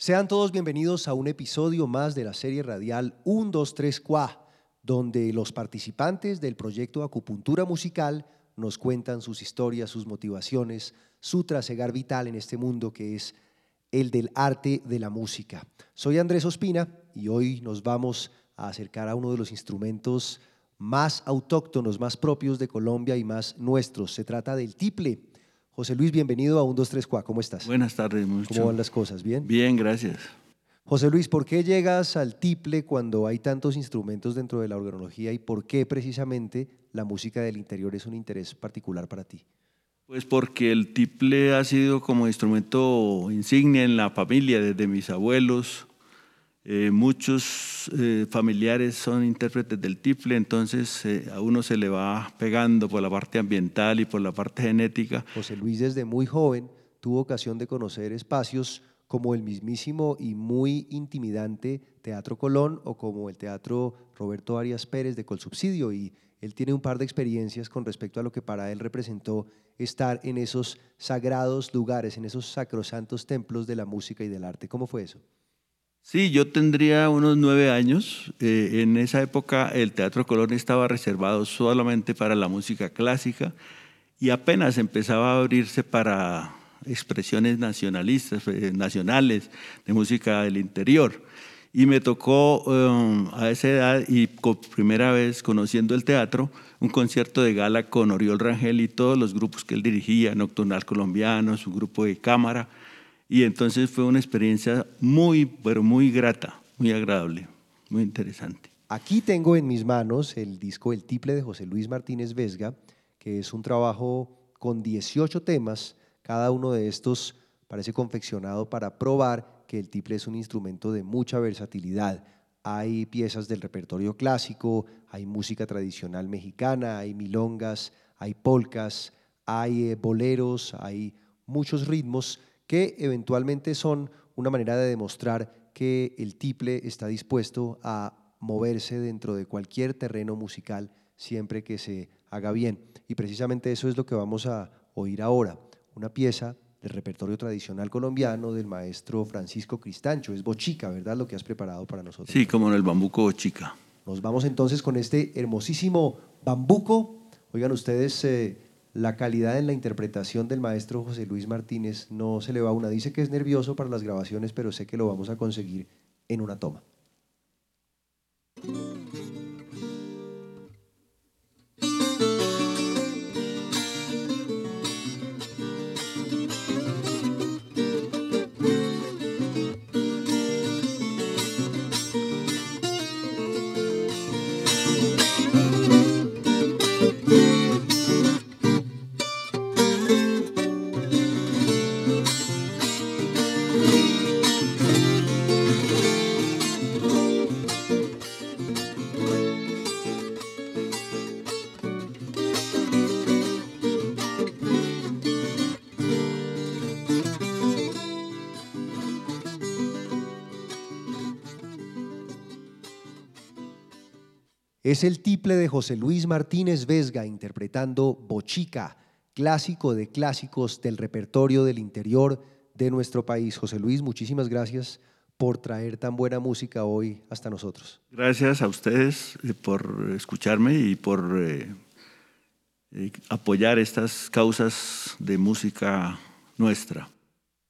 Sean todos bienvenidos a un episodio más de la serie radial 123 Qua, donde los participantes del proyecto Acupuntura Musical nos cuentan sus historias, sus motivaciones, su trasegar vital en este mundo que es el del arte de la música. Soy Andrés Ospina y hoy nos vamos a acercar a uno de los instrumentos más autóctonos, más propios de Colombia y más nuestros. Se trata del tiple. José Luis, bienvenido a 123 Qua. ¿Cómo estás? Buenas tardes, mucho. ¿Cómo van las cosas? ¿Bien? Bien, gracias. José Luis, ¿por qué llegas al tiple cuando hay tantos instrumentos dentro de la organología y por qué precisamente la música del interior es un interés particular para ti? Pues porque el tiple ha sido como instrumento insignia en la familia desde mis abuelos. Eh, muchos eh, familiares son intérpretes del tiple, entonces eh, a uno se le va pegando por la parte ambiental y por la parte genética. José Luis desde muy joven tuvo ocasión de conocer espacios como el mismísimo y muy intimidante Teatro Colón o como el Teatro Roberto Arias Pérez de Colsubsidio y él tiene un par de experiencias con respecto a lo que para él representó estar en esos sagrados lugares, en esos sacrosantos templos de la música y del arte. ¿Cómo fue eso? Sí, yo tendría unos nueve años. Eh, en esa época el Teatro Colón estaba reservado solamente para la música clásica y apenas empezaba a abrirse para expresiones nacionalistas, eh, nacionales, de música del interior. Y me tocó um, a esa edad y por primera vez conociendo el teatro, un concierto de gala con Oriol Rangel y todos los grupos que él dirigía, Nocturnal Colombiano, su grupo de cámara. Y entonces fue una experiencia muy, pero muy grata, muy agradable, muy interesante. Aquí tengo en mis manos el disco El Tiple de José Luis Martínez Vesga, que es un trabajo con 18 temas cada uno de estos parece confeccionado para probar que el tiple es un instrumento de mucha versatilidad. Hay piezas del repertorio clásico, hay música tradicional mexicana, hay milongas, hay polcas, hay eh, boleros, hay muchos ritmos que eventualmente son una manera de demostrar que el tiple está dispuesto a moverse dentro de cualquier terreno musical siempre que se haga bien. Y precisamente eso es lo que vamos a oír ahora una pieza del repertorio tradicional colombiano del maestro Francisco Cristancho. Es bochica, ¿verdad? Lo que has preparado para nosotros. Sí, como en el bambuco bochica. Nos vamos entonces con este hermosísimo bambuco. Oigan ustedes, eh, la calidad en la interpretación del maestro José Luis Martínez no se le va a una. Dice que es nervioso para las grabaciones, pero sé que lo vamos a conseguir en una toma. Es el tiple de José Luis Martínez Vesga interpretando Bochica, clásico de clásicos del repertorio del interior de nuestro país. José Luis, muchísimas gracias por traer tan buena música hoy hasta nosotros. Gracias a ustedes eh, por escucharme y por eh, eh, apoyar estas causas de música nuestra.